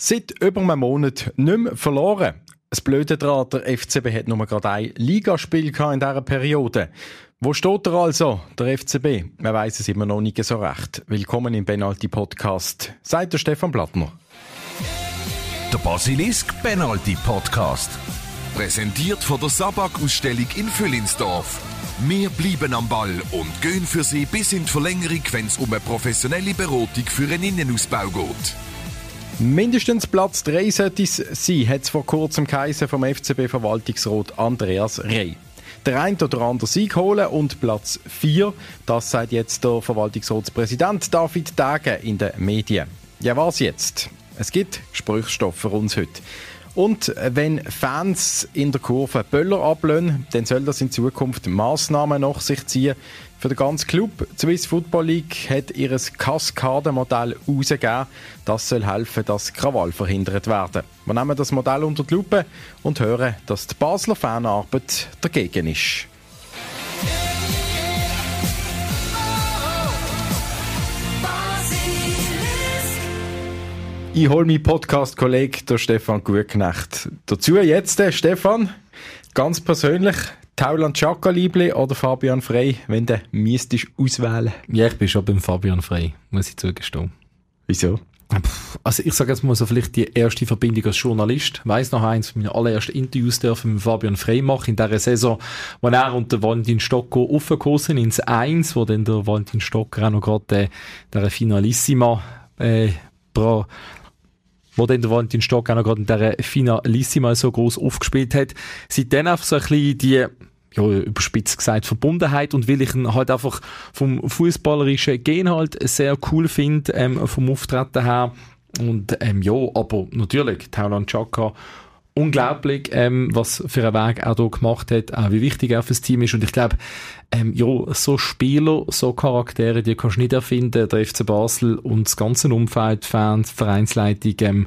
Seit über einem Monat nicht mehr verloren. Das Blöde daran, der FCB hat nur gerade ein Ligaspiel in dieser Periode. Wo steht er also, der FCB? Man weiß es immer noch nicht so recht. Willkommen im Penalty Podcast, sagt der Stefan Plattner. Der Basilisk Penalty Podcast. Präsentiert von der Sabak-Ausstellung in Füllinsdorf. Wir bleiben am Ball und gehen für Sie bis in die Verlängerung, wenn es um eine professionelle Beratung für einen Innenausbau geht. Mindestens Platz 3 sollte es sein, hat es vor kurzem geheißen vom FCB-Verwaltungsrat Andreas Rey. Der ein oder andere Sieg holen und Platz 4, das sagt jetzt der Verwaltungsratspräsident David Dage in den Medien. Ja, was jetzt? Es gibt Sprüchstoff für uns heute. Und wenn Fans in der Kurve Böller ablösen, dann soll das in Zukunft Massnahmen nach sich ziehen, für den ganzen Club. Die Swiss Football League hat ihr Kaskadenmodell herausgegeben. Das soll helfen, dass Krawall verhindert werden. Wir nehmen das Modell unter die Lupe und hören, dass die Basler Fanarbeit dagegen ist. Ich hole meinen Podcast-Kollegen Stefan Gutknecht. Dazu jetzt, äh, Stefan, ganz persönlich, Tauland Chaka-Liebli oder Fabian Frey, wenn du müsstest auswählen? Ja, ich bin schon beim Fabian Frey, muss ich zugestehen. Wieso? Also ich sage jetzt mal so vielleicht die erste Verbindung als Journalist. Ich weiss noch eins meiner allerersten Interviews dürfen mit Fabian Frey machen in dieser Saison, wo er und der Valentin Stocker aufgekommen sind ins Eins, wo dann der Valentin Stocker auch noch gerade äh, der Finalissima äh, wo dann der Valentin Stock auch noch gerade in dieser Finalissima so groß aufgespielt hat. Seitdem einfach so ein bisschen die ja, überspitzt gesagt, Verbundenheit und weil ich ihn halt einfach vom fußballerischen Gen halt sehr cool finde, ähm, vom Auftreten her. Und ähm, ja, aber natürlich, Tauland Chaka unglaublich, ähm, was für einen Weg er hier gemacht hat, auch wie wichtig er fürs Team ist. Und ich glaube, ähm, ja, so Spieler, so Charaktere, die kannst du nicht erfinden. Der FC Basel und das ganze Umfeld, Fans, Vereinsleitung, ähm,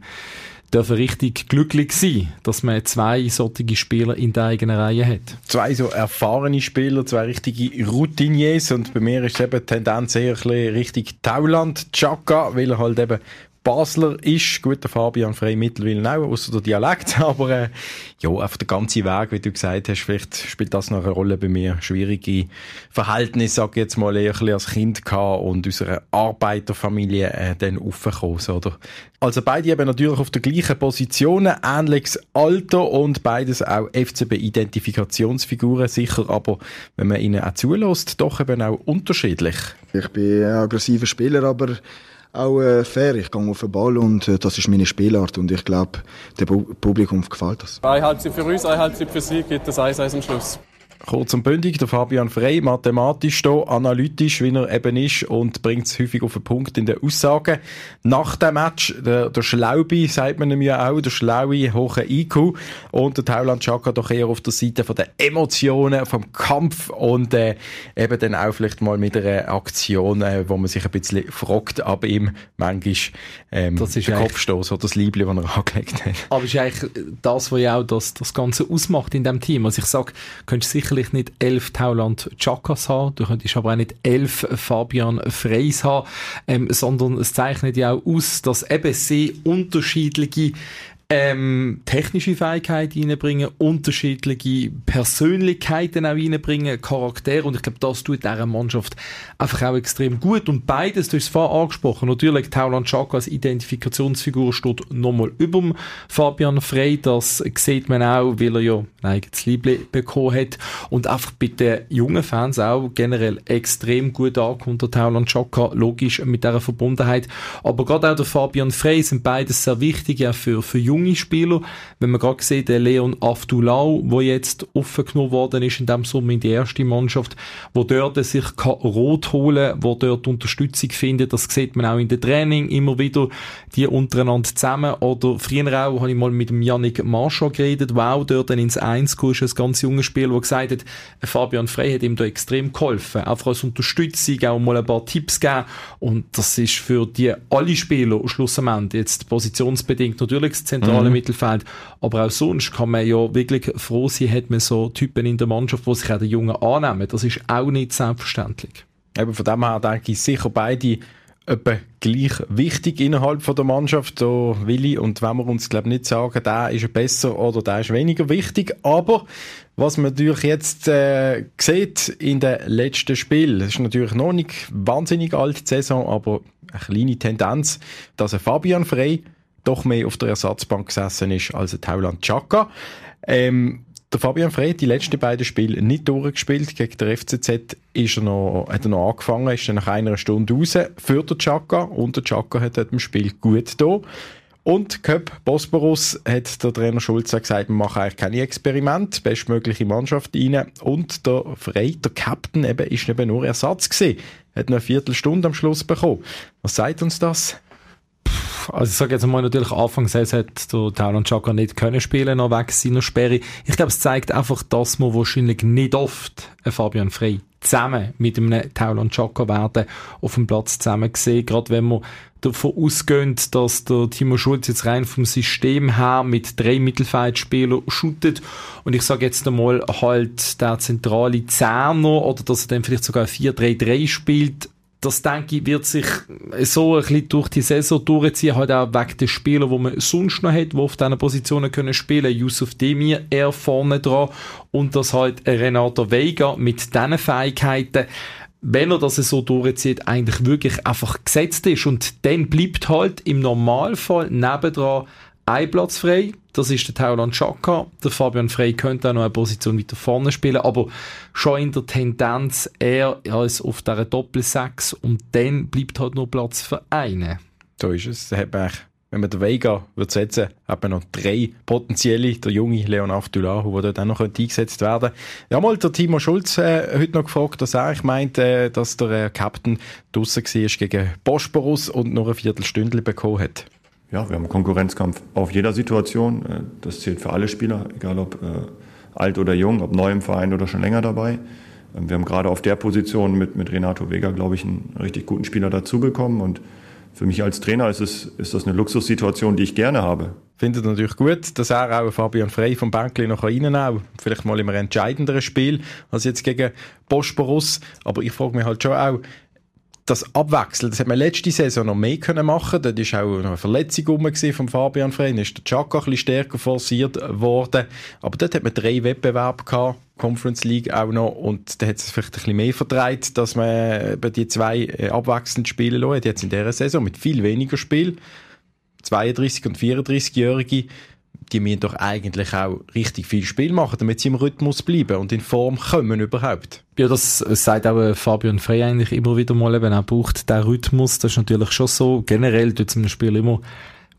dürfen richtig glücklich sein, dass man zwei solche Spieler in der eigenen Reihe hat. Zwei so erfahrene Spieler, zwei richtige Routiniers und bei mir ist eben Tendenz eher ein bisschen richtig Tauland, Chaka, weil er halt eben Basler ist. Gut, der Fabian Frey mittlerweile auch, außer der Dialekt. Aber äh, ja, einfach der ganze Weg, wie du gesagt hast, vielleicht spielt das noch eine Rolle bei mir. Schwierige Verhältnisse, sag ich jetzt mal, eher ein bisschen als Kind gehabt und unserer Arbeiterfamilie äh, dann aufgekommen. Oder? Also beide eben natürlich auf der gleichen Position, ähnliches Alter und beides auch FCB-Identifikationsfiguren sicher, aber wenn man ihnen auch zulässt, doch eben auch unterschiedlich. Ich bin ein aggressiver Spieler, aber auch äh, fair. Ich gehe auf den Ball und äh, das ist meine Spielart und ich glaube, dem Publikum gefällt das. Eine Halbzeit für uns, eine Halbzeit für sie, gibt das 1-1 am Schluss. Kurz und bündig, der Fabian Frey, mathematisch da, analytisch, wie er eben ist und bringt es häufig auf den Punkt in den Aussagen. Nach dem Match, der, der Schlaubi, sagt man ihm ja auch, der Schlaue, hohe IQ und der Tauland Chaka doch eher auf der Seite von den Emotionen, vom Kampf und äh, eben dann auch vielleicht mal mit einer Aktion, äh, wo man sich ein bisschen fragt, aber ihm manchmal ähm, das ist der Kopfstoß oder das Liebling, das er angelegt hat. Aber ist eigentlich das, was ja auch das, das Ganze ausmacht in dem Team. Also ich sage, könntest sicher sicherlich nicht elf Tauland Chakas haben, du könntest aber auch nicht elf Fabian Freys haben, ähm, sondern es zeichnet ja auch aus, dass eben sehr unterschiedliche ähm, technische Fähigkeiten reinbringen, unterschiedliche Persönlichkeiten auch reinbringen, Charaktere. Und ich glaube, das tut dieser Mannschaft einfach auch extrem gut. Und beides, du hast es vorher angesprochen, natürlich Tauland Schaka als Identifikationsfigur steht nochmal über Fabian Frey, das sieht man auch, weil er ja ein eigenes Liebling bekommen hat. Und einfach bei den jungen Fans auch generell extrem gut ankommt, der Tauland Schaka, logisch mit dieser Verbundenheit, aber gerade auch der Fabian Frey sind beides sehr wichtig ja für, für junge junge Spieler. Wenn man gerade sieht, der Leon Aftulau, der jetzt aufgenommen worden ist in dem Sommer in die erste Mannschaft, wo dort sich rot holen kann, wo dort Unterstützung findet, das sieht man auch in den Training immer wieder, die untereinander zusammen. Oder früher auch, habe ich mal mit dem Yannick Marschall geredet, auch dort dann ins Eins ist ein ganz junger Spieler, der gesagt hat, Fabian Frey hat ihm da extrem geholfen. Einfach als Unterstützung, auch mal ein paar Tipps geben. Und das ist für die alle Spieler schlussendlich jetzt positionsbedingt natürlich das zentrale mhm. Mittelfeld. Aber auch sonst kann man ja wirklich froh sein, hat man so Typen in der Mannschaft, die sich auch den Jungen annehmen. Das ist auch nicht selbstverständlich. Eben von dem her denke ich sicher beide etwa gleich wichtig innerhalb von der Mannschaft. Da Willi und wenn wir uns glaube nicht sagen, der ist besser oder der ist weniger wichtig, aber was man natürlich jetzt äh, sieht in den letzten Spielen, das ist natürlich noch nicht wahnsinnig alt die Saison, aber eine kleine Tendenz, dass ein Fabian Frey doch mehr auf der Ersatzbank gesessen ist als Tauland Chaka. Ähm, der Fabian Frey hat die letzten beiden Spiele nicht durchgespielt. Gegen der FCZ ist er noch, hat er noch angefangen, ist dann nach einer Stunde raus für den Chaka und der Chaka hat dort im Spiel gut da. Und Köp Bosporus hat der Trainer Schulze gesagt, wir machen eigentlich keine Experimente, bestmögliche Mannschaft rein. Und der Frey, der Captain, eben, ist eben nur Ersatz gewesen. Hat noch eine Viertelstunde am Schluss bekommen. Was sagt uns das? Also ich sage jetzt mal natürlich, Anfang Saison der Talon Chaka nicht können spielen, noch weg seiner Sperre. Ich glaube, es zeigt einfach, dass man wahrscheinlich nicht oft ein Fabian Frey zusammen mit einem Taulan Chaka werden auf dem Platz zusammen gesehen, gerade wenn man davon ausgeht, dass der Timo Schulz jetzt rein vom System her mit drei Mittelfeldspielern shootet und ich sage jetzt einmal halt der zentrale Zehner oder dass er dann vielleicht sogar 4-3-3 spielt, das denke ich, wird sich so ein bisschen durch die Saison durchziehen, halt auch wegen der Spieler, die man sonst noch hat, die auf diesen Positionen können spielen. Yusuf Demir eher vorne dran und das halt Renato Vega mit diesen Fähigkeiten wenn er das so durchzieht, eigentlich wirklich einfach gesetzt ist. Und dann bleibt halt im Normalfall nebendran ein Platz frei. Das ist der Tauland Chaka. Der Fabian Frey könnte auch noch eine Position weiter vorne spielen, aber schon in der Tendenz eher als auf dieser Doppel-6 und dann bleibt halt nur Platz für einen. So ist es. Hat man wenn man den Vega wird setzen, hat man noch drei potenzielle, der junge Leon Aftulahu, der dort auch noch eingesetzt werden könnte. Ja, mal der Timo Schulz äh, heute noch gefragt, dass er ich meint, äh, dass der äh, Captain draussen war gegen Bosporus und nur eine Viertelstunde bekommen hat ja, wir haben Konkurrenzkampf auf jeder Situation. Äh, das zählt für alle Spieler, egal ob äh, alt oder jung, ob neu im Verein oder schon länger dabei. Ähm, wir haben gerade auf der Position mit, mit Renato Vega, glaube ich, einen richtig guten Spieler dazu bekommen. Und für mich als Trainer ist, es, ist das eine Luxussituation, die ich gerne habe. Findet natürlich gut, dass er auch Fabian Frey vom Bänkli noch reinnehmen Vielleicht mal im entscheidenderen Spiel als jetzt gegen Bosporus. Aber ich frage mich halt schon auch, das Abwechseln, das hat man letzte Saison noch mehr können machen. Dort ist auch eine Verletzung rum von Fabian Frey. Dann ist der Chaka ein bisschen stärker forciert worden. Aber dort hat man drei Wettbewerbe gehabt. Conference League auch noch und da hat es vielleicht ein bisschen mehr vertreibt, dass man über die zwei äh, abwechselnd spielen lässt. Jetzt in dieser Saison mit viel weniger Spiel. 32 und 34-Jährige die müssen doch eigentlich auch richtig viel Spiel machen, damit sie im Rhythmus bleiben und in Form kommen überhaupt. Ja, das sagt auch äh, Fabian Frey eigentlich immer wieder mal, eben, er braucht den Rhythmus, das ist natürlich schon so. Generell tut es einem Spiel immer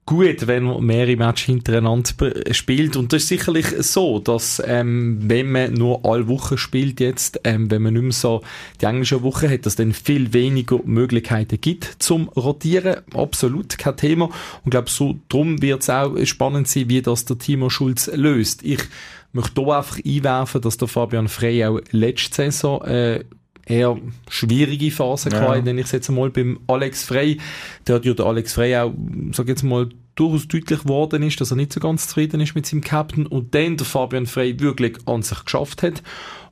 gut, wenn man mehrere Matches hintereinander spielt. Und das ist sicherlich so, dass ähm, wenn man nur alle Wochen spielt jetzt, ähm, wenn man nicht mehr so die englische Woche hat, dass dann viel weniger Möglichkeiten gibt zum Rotieren. Absolut kein Thema. Und glaube, so drum wird es auch spannend sein, wie das der Timo Schulz löst. Ich möchte hier einfach einwerfen, dass der Fabian Frey auch letzte Saison äh, eher schwierige Phase ja. gehabt, nenne ich es jetzt mal beim Alex Frey. Der hat ja der Alex Frey auch, sag jetzt mal, durchaus deutlich geworden ist, dass er nicht so ganz zufrieden ist mit seinem Captain und dann der Fabian Frey wirklich an sich geschafft hat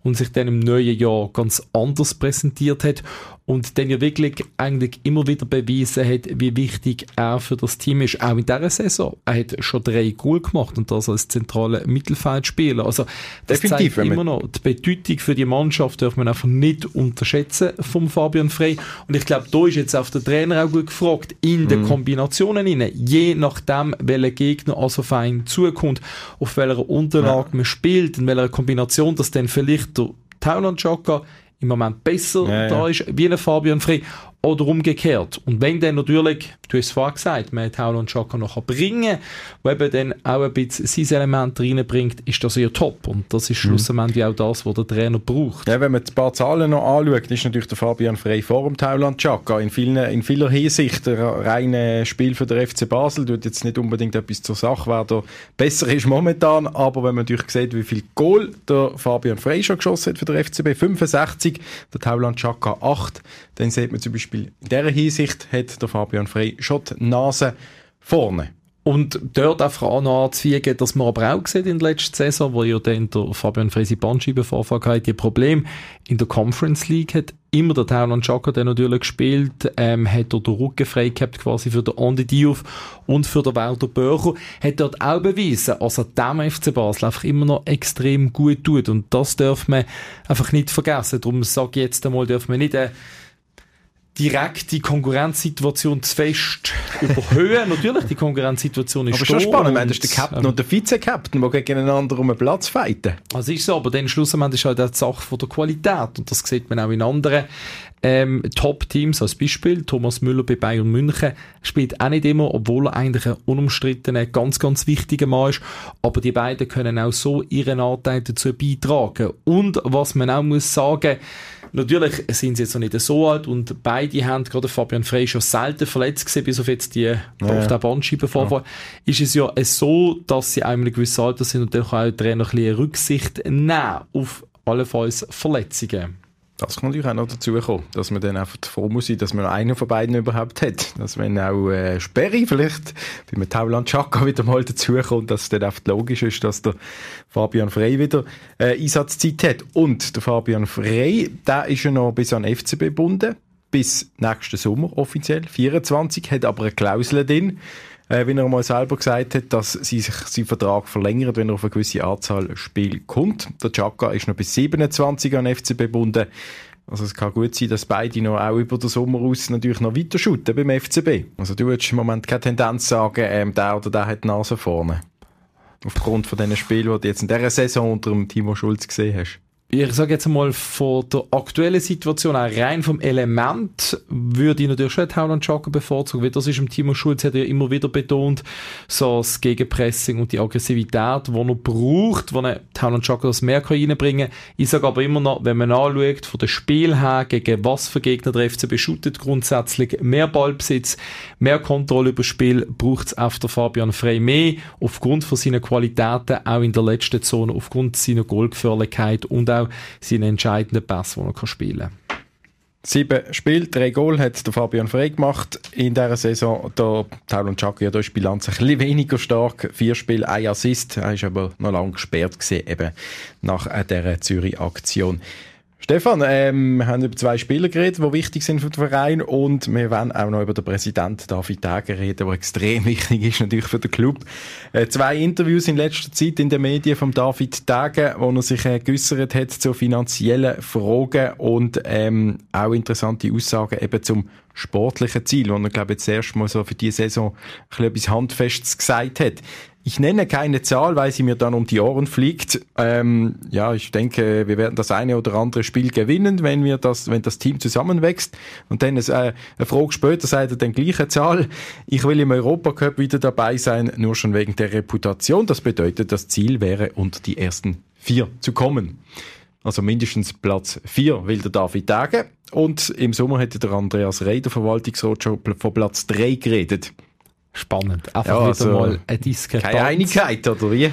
und sich dann im neuen Jahr ganz anders präsentiert hat und dann ja wirklich eigentlich immer wieder bewiesen hat, wie wichtig er für das Team ist, auch in dieser Saison. Er hat schon drei Goal gemacht und das als zentraler Mittelfeldspieler. Also das Definitiv, zeigt immer noch, die Bedeutung für die Mannschaft darf man einfach nicht unterschätzen vom Fabian Frey und ich glaube, da ist jetzt auf der Trainer auch gut gefragt, in den mhm. Kombinationen rein, je nachdem, welcher Gegner also fein zukommt, auf welcher Unterlage ja. man spielt, in welcher Kombination das dann vielleicht der Tauland Joker im Moment besser ja, da ist, wie ein Fabian Frey oder umgekehrt. Und wenn dann natürlich, du hast es vorhin gesagt, man Hauler und Schaka noch bringen wo eben dann auch ein bisschen sein Element reinbringt, ist das eher top. Und das ist mhm. schlussendlich auch das, was der Trainer braucht. Ja, wenn man ein paar Zahlen noch anschaut, ist natürlich der Fabian Frey vor dem Thailand Chaka. In, vielen, in vieler Hinsicht ein reines Spiel für den FC Basel. Tut jetzt nicht unbedingt etwas zur Sache, wer da besser ist momentan. Aber wenn man natürlich sieht, wie viel Goal der Fabian Frey schon geschossen hat für den FCB, 65, der Thailand Chaka 8, dann sieht man zum Beispiel, in dieser Hinsicht hat der Fabian Frey schon die Nase vorne. Und dort einfach auch anzufügen, dass man aber auch sieht in der letzten Saison, wo ja dann der Fabian Fresi Bandscheibenvorfall hatte, die Problem in der Conference League hat immer der Tauland Chaka der natürlich gespielt, ähm, hat dort den Rücken frei gehabt quasi für den Andy Diouf und für den Walter Börcher, hat dort auch bewiesen, er dem FC Basel einfach immer noch extrem gut tut und das darf man einfach nicht vergessen. Darum sage ich jetzt einmal, dürfen wir nicht äh, direkt die Konkurrenzsituation zu fest überhöhen. Natürlich, die Konkurrenzsituation ist Aber schon spannend, wenn das ist der Captain ähm, und der Vize-Captain, die gegeneinander um einen Platz fighten. Also ist so, aber dann schlussendlich ist halt auch die Sache von der Qualität und das sieht man auch in anderen ähm, Top-Teams als Beispiel. Thomas Müller bei Bayern München spielt auch nicht immer, obwohl er eigentlich ein unumstrittener, ganz, ganz wichtiger Mann ist. Aber die beiden können auch so ihren Anteil dazu beitragen. Und was man auch muss sagen, Natürlich sind sie jetzt noch nicht so alt und beide haben, gerade Fabian Frey, schon selten verletzt gesehen, bis auf jetzt die, ja. auf der Bandscheibenvorfall. Ja. Ist es ja so, dass sie einmal ein gewisses Alter sind und dann kann auch der Trainer ein bisschen Rücksicht nehmen auf allenfalls Verletzungen. Das kann natürlich auch noch dazu kommen, dass man dann einfach froh muss sein, dass man einen von beiden überhaupt hat. Dass wenn auch äh, Sperry vielleicht bei Tauland Chaka wieder mal dazukommt, dass es dann einfach logisch ist, dass der Fabian Frey wieder äh, Einsatzzeit hat. Und der Fabian Frey, der ist ja noch bis an FCB gebunden, bis nächsten Sommer offiziell, 24, hat aber eine Klausel drin, äh, wie er mal selber gesagt hat, dass sie sich seinen Vertrag verlängert, wenn er auf eine gewisse Anzahl Spiel kommt. Der Chaka ist noch bis 27 an FCB gebunden. Also es kann gut sein, dass beide noch auch über den Sommer aus natürlich noch weiter shooten beim FCB. Also du würdest im Moment keine Tendenz sagen, ähm, der oder der hat die Nase vorne. Aufgrund von diesen Spielen, die du jetzt in dieser Saison unter dem Timo Schulz gesehen hast ich sage jetzt mal, von der aktuellen Situation, auch rein vom Element, würde ich natürlich schon Howland Jogger bevorzugen, weil das ist im Timo Schulz hat ja immer wieder betont, so das Gegenpressing und die Aggressivität, die er braucht, wo er Howland Jogger das mehr reinbringen kann. Ich sage aber immer noch, wenn man anschaut, von dem Spiel her, gegen was für Gegner der FCB shootet, grundsätzlich mehr Ballbesitz, mehr Kontrolle über das Spiel, braucht es auf der Fabian Frey mehr, aufgrund von seinen Qualitäten, auch in der letzten Zone, aufgrund seiner Goalgefährlichkeit und auch auch seinen entscheidenden Pass, den er spielen kann. Sieben Spiele, drei Goal hat der Fabian Frey gemacht in dieser Saison. Der Taulon Chaki hat die Bilanz ein bisschen weniger stark. Vier Spiele, ein Assist. Er ist aber noch lange gesperrt gewesen, eben nach dieser Zürich-Aktion. Stefan, ähm, wir haben über zwei Spieler geredet, die wichtig sind für den Verein und wir werden auch noch über den Präsidenten David Dager reden, der extrem wichtig ist natürlich für den Club. Äh, zwei Interviews in letzter Zeit in den Medien von David Dager, wo er sich äh, geäussert hat zu finanziellen Fragen und ähm, auch interessante Aussagen eben zum sportlichen Ziel, wo er, glaube ich, jetzt erst mal so für diese Saison ein bisschen etwas Handfestes gesagt hat. Ich nenne keine Zahl, weil sie mir dann um die Ohren fliegt. Ähm, ja, ich denke, wir werden das eine oder andere Spiel gewinnen, wenn wir das, wenn das Team zusammenwächst. Und dann ist, äh, eine Frage später sagt er dann gleiche Zahl. Ich will im Europacup wieder dabei sein, nur schon wegen der Reputation. Das bedeutet, das Ziel wäre, unter die ersten vier zu kommen. Also mindestens Platz vier will der David Tage. Und im Sommer hätte der Andreas Rey, der Verwaltungsrat, schon von Platz drei geredet. Spannend. Einfach ja, also, wieder mal eine Diskrepanz. Keine Einigkeit, oder wie?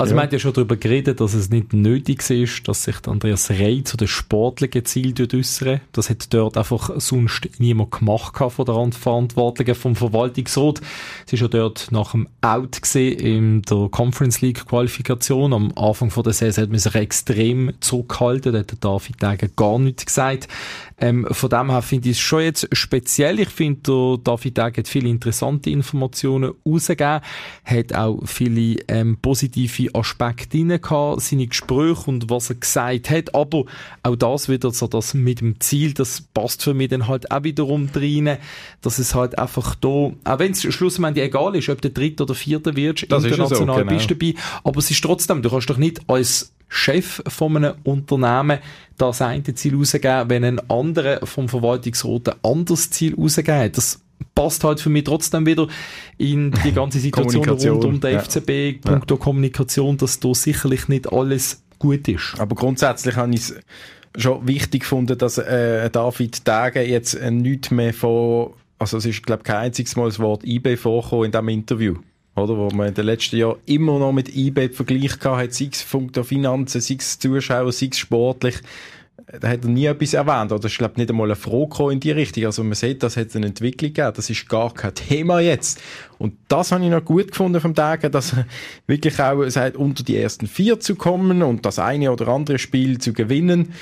Also, ja. wir haben ja schon darüber geredet, dass es nicht nötig ist, dass sich Andreas Rey zu den sportlichen Zielen äußern Das hat dort einfach sonst niemand gemacht von der Verantwortlichen vom Verwaltungsrat. Es ist ja dort nach dem Out gesehen in der Conference League Qualifikation. Am Anfang von der Saison hat man sich extrem zurückgehalten. Da hat der David Degen gar nichts gesagt. Ähm, von dem her finde ich es schon jetzt speziell. Ich finde, der David Degen hat viele interessante Informationen rausgegeben, hat auch viele ähm, positive Aspekte drin gehabt, seine Gespräche und was er gesagt hat, aber auch das wieder so, das mit dem Ziel, das passt für mich dann halt auch wiederum rein, dass es halt einfach da, auch wenn es schlussendlich egal ist, ob der dritte oder vierte wird, das international so, genau. bist du dabei, aber es ist trotzdem, du kannst doch nicht als Chef von einem Unternehmen das eine Ziel rausgeben, wenn ein anderer vom Verwaltungsrat ein anderes Ziel rausgeben hat. Das passt halt für mich trotzdem wieder in die ganze Situation rund um den ja. FCB, punkto ja. Kommunikation, dass da sicherlich nicht alles gut ist. Aber grundsätzlich habe ich es schon wichtig gefunden, dass äh, David Tage jetzt äh, nichts mehr von, also es ist glaube ich kein einziges Mal das Wort eBay vorgekommen in diesem Interview oder? Wo man in den letzten Jahren immer noch mit eBay Vergleich gehabt hat, sei es der Finanzen, sei es Zuschauer, sei es sportlich. da hat er nie etwas erwähnt, oder ich glaube nicht einmal eine Frage in die Richtung. Also man sieht, das hat eine Entwicklung gegeben, das ist gar kein Thema jetzt. Und das habe ich noch gut gefunden vom Tag, dass er wirklich auch sagt, unter die ersten vier zu kommen und das eine oder andere Spiel zu gewinnen.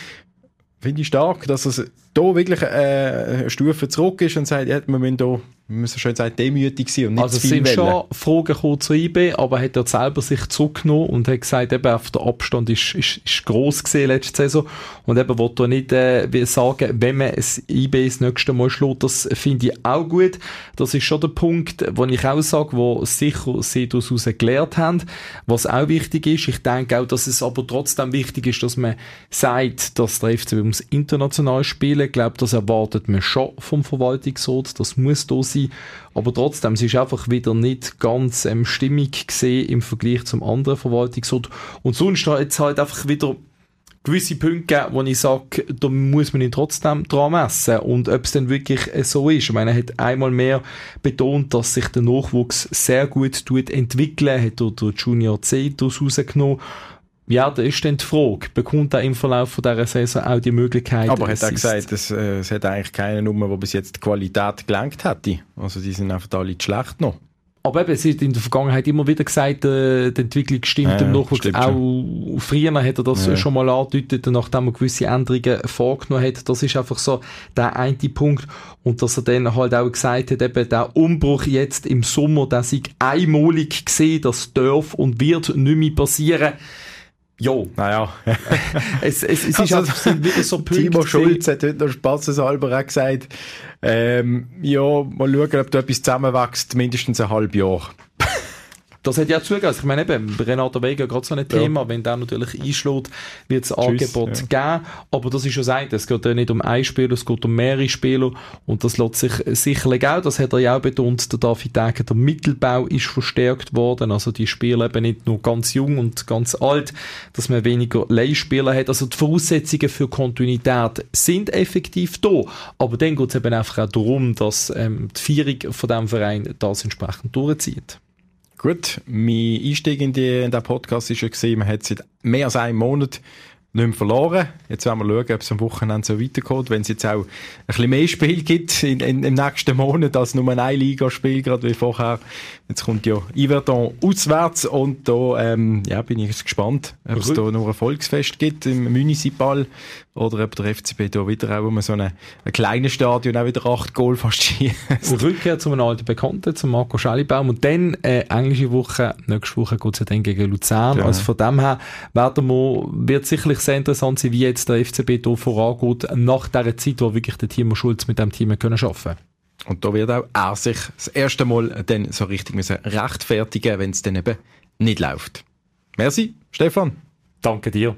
Finde ich stark, dass er da wirklich äh, eine Stufe zurück ist und sagt, ja, wir müssen da wir müssen schon sagen, demütig sein und nicht also sind wollen. schon Fragen zu IB, aber hat er selber sich zurückgenommen und hat gesagt, eben, auf der Abstand ist, ist, ist gross gesehen letzte Saison und eben wollte er nicht äh, sagen, wenn man es IB das nächste Mal schlägt, das finde ich auch gut. Das ist schon der Punkt, wo ich auch sage, wo sicher sie daraus gelernt haben. Was auch wichtig ist, ich denke auch, dass es aber trotzdem wichtig ist, dass man sagt, dass der FCB muss international spielen. Ich glaube, das erwartet man schon vom Verwaltungsrat. Das muss da sein. Aber trotzdem, es ist einfach wieder nicht ganz ähm, stimmig gesehen im Vergleich zum anderen Verwaltungsort. Und sonst hat es halt einfach wieder gewisse Punkte gegeben, wo ich sage, da muss man ihn trotzdem dran messen. Und ob es dann wirklich äh, so ist. Ich meine, er hat einmal mehr betont, dass sich der Nachwuchs sehr gut tut entwickeln, hat er Junior C daraus rausgenommen. Ja, da ist dann die Frage, bekommt er im Verlauf von dieser Saison auch die Möglichkeit? Aber hat er es gesagt, es, äh, es hat eigentlich keine Nummer, die bis jetzt die Qualität gelenkt hätte. Also die sind einfach alle zu schlecht noch. Aber eben, sie hat in der Vergangenheit immer wieder gesagt, äh, die Entwicklung stimmt Ja, im Nachwuchs. Auch früher hat er das Ja. schon mal angedeutet, nachdem er gewisse Änderungen vorgenommen hat. Das ist einfach so der eine Punkt. Und dass er dann halt auch gesagt hat, eben der Umbruch jetzt im Sommer, der sei einmalig gesehen, das darf und wird nicht mehr passieren. Ja, Naja, es, es, es ist Also, einfach sind wieder so Punkte. Timo. Schulz hat heute noch spaßeshalber auch gesagt, ähm, ja, mal schauen, ob da etwas zusammenwächst, mindestens ein halbes Jahr. Das hat ja. Also ich meine eben, Renato Vega gerade so ein Thema, wenn der natürlich einschlägt, wird es Angebot geben. Aber das ist schon sagt, es geht ja nicht um ein Spieler, es geht um mehrere Spieler. Und das lässt sich sicherlich auch, das hat er ja auch betont, der David Degen, der Mittelbau ist verstärkt worden. Also die Spieler eben nicht nur ganz jung und ganz alt, dass man weniger Leihspieler hat. Also die Voraussetzungen für Kontinuität sind effektiv da. Aber dann geht es eben einfach auch darum, dass ähm, die Vierung von diesem Verein das entsprechend durchzieht. Gut, mein Einstieg in, die, in den Podcast ist ja gesehen, man hat seit mehr als einem Monat nicht mehr verloren. Jetzt werden wir schauen, ob es am Wochenende so weitergeht. Wenn es jetzt auch ein bisschen mehr Spiel gibt in, in, im nächsten Monat als nur ein Ligaspiel, gerade wie vorher. Jetzt kommt ja Yverdon auswärts und da ähm, ja, bin ich gespannt, ob es da nur ein Volksfest gibt im Municipal oder ob der FCB da wieder auch um so ein, ein kleines Stadion auch wieder acht Goal fast schießt. Rückkehr zu einem alten Bekannten, zu Marco Schellibaum. Und dann, äh, englische Woche, nächste Woche geht's ja dann gegen Luzern. Ja. Also von dem her werden wir, wird sicherlich sehr interessant sein, wie jetzt der FCB hier vorangeht, nach dieser Zeit, wo wirklich der Timo Schulz mit dem Team können arbeiten Und da wird auch er sich das erste Mal dann so richtig müssen rechtfertigen, wenn es dann eben nicht läuft. Merci, Stefan. Danke dir.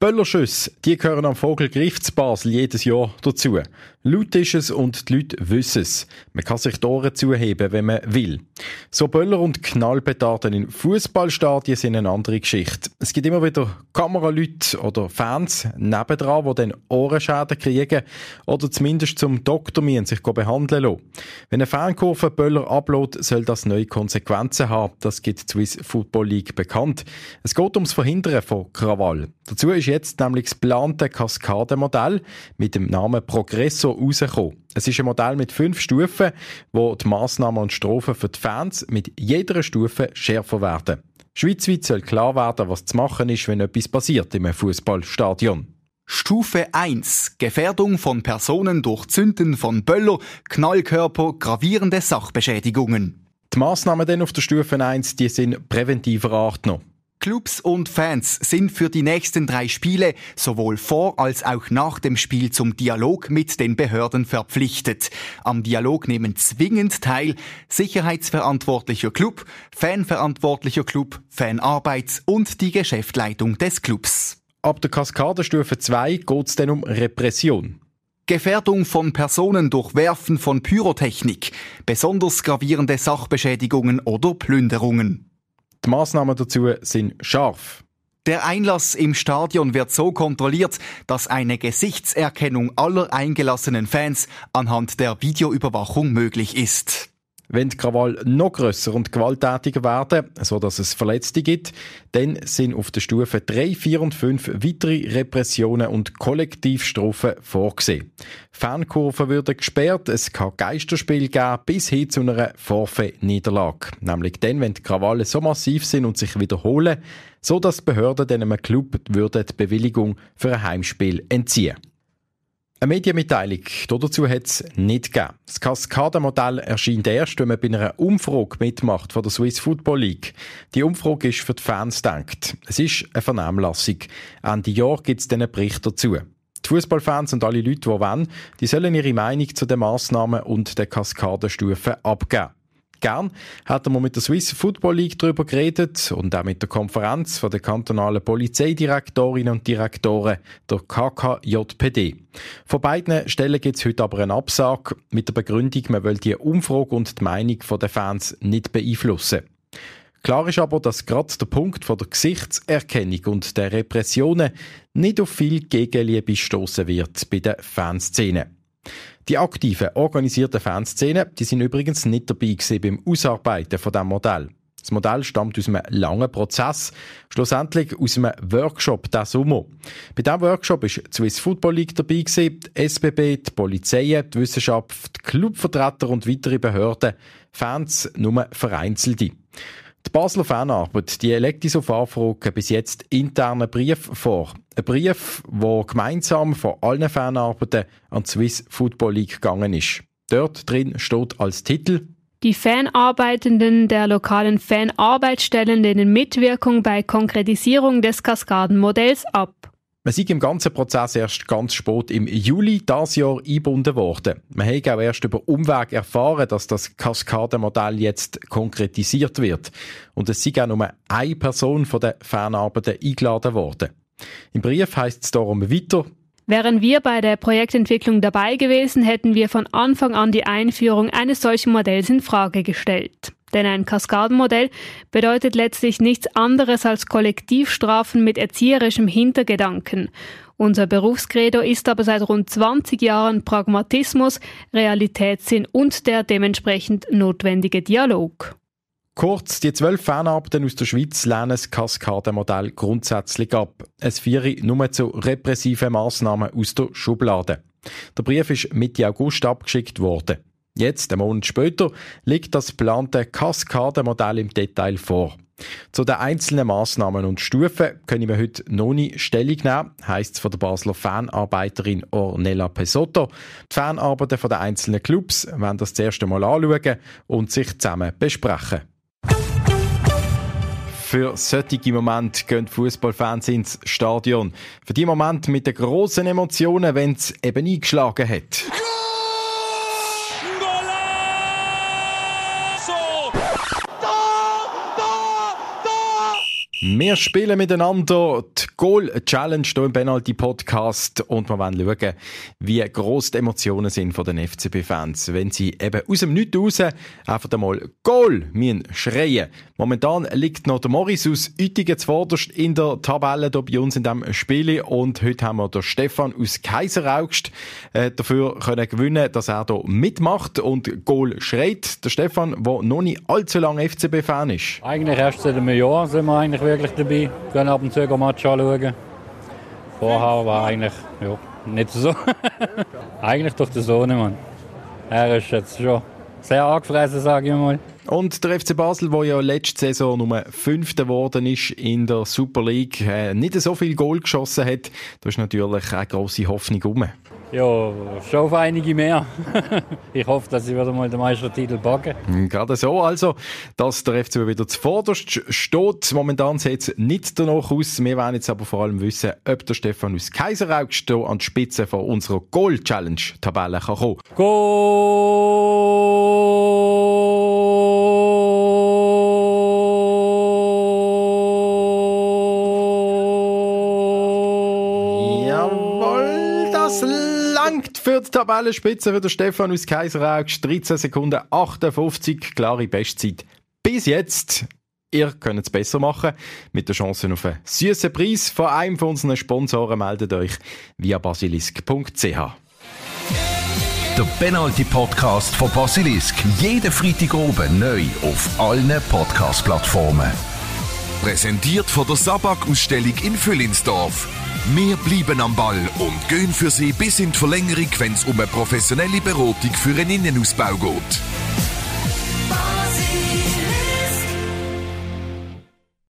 Böllerschüsse, die gehören am Vogelgriff zu Basel jedes Jahr dazu. Laut ist es und die Leute wissen es. Man kann sich die Ohren zuheben, wenn man will. So Böller und Knallpetarden in Fußballstadien sind eine andere Geschichte. Es gibt immer wieder Kameraleute oder Fans nebendran, die dann Ohrenschäden kriegen oder zumindest zum Doktor müssen sich behandeln lassen. Wenn eine Fankurve Böller ablädt, soll das neue Konsequenzen haben. Das gibt die Swiss Football League bekannt. Es geht ums Verhindern von Krawall. Dazu ist jetzt nämlich das geplante Kaskademodell mit dem Namen Progresso rausgekommen. Es ist ein Modell mit fünf Stufen, wo die Massnahmen und Strafen für die Fans mit jeder Stufe schärfer werden. Schweizweit soll klar werden, was zu machen ist, wenn etwas passiert im Fußballstadion. Stufe 1. Gefährdung von Personen durch Zünden von Böller, Knallkörper, gravierende Sachbeschädigungen. Die Massnahmen dann auf der Stufe 1, die sind präventiver Art noch. Clubs und Fans sind für die nächsten drei Spiele sowohl vor als auch nach dem Spiel zum Dialog mit den Behörden verpflichtet. Am Dialog nehmen zwingend teil Sicherheitsverantwortlicher Club, Fanverantwortlicher Club, Fanarbeits- und die Geschäftsleitung des Clubs. Ab der Kaskadenstufe 2 geht es dann um Repression. Gefährdung von Personen durch Werfen von Pyrotechnik, besonders gravierende Sachbeschädigungen oder Plünderungen. Die Massnahmen dazu sind scharf. Der Einlass im Stadion wird so kontrolliert, dass eine Gesichtserkennung aller eingelassenen Fans anhand der Videoüberwachung möglich ist. Wenn die Krawall noch grösser und gewalttätiger werden, so dass es Verletzte gibt, dann sind auf der Stufe 3, 4 und 5 weitere Repressionen und Kollektivstrafen vorgesehen. Fankurven würden gesperrt, es kann Geisterspiel geben, bis hin zu einer Forfait-Niederlage. Nämlich dann, wenn die Krawalle so massiv sind und sich wiederholen, so dass die Behörden einem Club würden die Bewilligung für ein Heimspiel entziehen. Eine Medienmitteilung dazu hat es nicht gegeben. Das Kaskadenmodell erscheint erst, wenn man bei einer Umfrage mitmacht von der Swiss Football League. Die Umfrage ist für die Fans gedacht. Es ist eine Vernehmlassung. Ende Jahr gibt es dann einen Bericht dazu. Die Fußballfans und alle Leute, die wollen, die sollen ihre Meinung zu den Massnahmen und den Kaskadenstufen abgeben. Gern hätten wir mit der Swiss Football League darüber geredet und auch mit der Konferenz von der kantonalen Polizeidirektorinnen und Direktoren, der KKJPD. Von beiden Stellen gibt es heute aber eine Absage mit der Begründung, man will die Umfrage und die Meinung der Fans nicht beeinflussen. Klar ist aber, dass gerade der Punkt von der Gesichtserkennung und der Repressionen nicht auf viel Gegenliebe stoßen wird bei den Fanszenen. Die aktiven, organisierten Fanszenen, die sind übrigens nicht dabei gewesen beim Ausarbeiten von diesem Modell. Das Modell stammt aus einem langen Prozess, schlussendlich aus einem Workshop diesen Sommer. Bei diesem Workshop ist die Swiss Football League dabei gewesen, die SBB, die Polizei, die Wissenschaft, die Clubvertreter und weitere Behörden, Fans nur vereinzelte. Die Basler Fanarbeit die legt uns auf Anfrage bis jetzt internen Brief vor. Ein Brief, der gemeinsam von allen Fanarbeiten an die Swiss Football League gegangen ist. Dort drin steht als Titel die Fanarbeitenden der lokalen Fanarbeitsstellen lehnen Mitwirkung bei Konkretisierung des Kaskadenmodells ab. Man ist im ganzen Prozess erst ganz spät im Juli dieses Jahr eingebunden worden. Man hat auch erst über Umweg erfahren, dass das Kaskadenmodell jetzt konkretisiert wird. Und es sind auch nur eine Person von den Fanarbeiten eingeladen worden. Im Brief heißt es darum weiter, Wären wir bei der Projektentwicklung dabei gewesen, hätten wir von Anfang an die Einführung eines solchen Modells in Frage gestellt. Denn ein Kaskadenmodell bedeutet letztlich nichts anderes als Kollektivstrafen mit erzieherischem Hintergedanken. Unser Berufskredo ist aber seit rund 20 Jahren Pragmatismus, Realitätssinn und der dementsprechend notwendige Dialog. Kurz, die zwölf Fanarbeiten aus der Schweiz lehnen das Kaskadenmodell grundsätzlich ab. Es führe nur zu repressiven Massnahmen aus der Schublade. Der Brief ist Mitte August abgeschickt worden. Jetzt, einen Monat später, liegt das geplante Kaskadenmodell im Detail vor. Zu den einzelnen Massnahmen und Stufen können wir heute noch nie Stellung nehmen, heisst es von der Basler Fanarbeiterin Ornella Pesotto. Die Fanarbeiten der einzelnen Clubs werden das zuerst einmal anschauen und sich zusammen besprechen. Für solche Momente gehen Fußballfans ins Stadion. Für die Momente mit den grossen Emotionen, wenn es eben eingeschlagen hat. Wir spielen miteinander die Goal Challenge hier im Penalty Podcast und wir wollen schauen, wie gross die Emotionen sind von den FCB-Fans, wenn sie eben aus dem Nichts raus einfach einmal Goal müssen schreien. Momentan liegt noch der Morris aus Uetingen zuvorderst in der Tabelle hier bei uns in diesem Spiel und heute haben wir den Stefan aus Kaiseraugst äh, dafür können gewinnen, dass er hier mitmacht und Goal schreit. Der Stefan, der noch nicht allzu lange FCB-Fan ist. Eigentlich erst seit einem Jahr sind wir eigentlich wirklich dabei. Gehen ab und zu ein Match anschauen. Vorher war eigentlich ja, nicht so. eigentlich durch den Sohn, Mann. Er ist jetzt schon sehr angefressen, sage ich mal. Und der FC Basel, der ja letzte Saison Nummer Fünfter geworden ist in der Super League, äh, nicht so viel Goal geschossen hat, da ist natürlich eine grosse Hoffnung um. Ja, schon auf einige mehr. ich hoffe, dass sie wieder mal den Meistertitel packen. Hm, gerade so, also, dass der FC wieder zuvorderst steht. Momentan sieht es nicht danach aus. Wir wollen jetzt aber vor allem wissen, ob der Stefan aus Kaiseraugst an die Spitze von unserer Goal-Challenge-Tabelle kommen kann. für die Tabellenspitze für den Stefan aus Kaiseraugst. 13 Sekunden 58, klare Bestzeit. Bis jetzt. Ihr könnt es besser machen. Mit der Chance auf einen süßen Preis von einem von unseren Sponsoren meldet euch via basilisk.ch. Der Penalty Podcast von Basilisk. Jeden Freitag oben neu auf allen Podcast-Plattformen. Präsentiert von der Sabak-Ausstellung in Füllinsdorf. Wir bleiben am Ball und gehen für Sie bis in die Verlängerung, wenn es um eine professionelle Beratung für einen Innenausbau geht. Basis.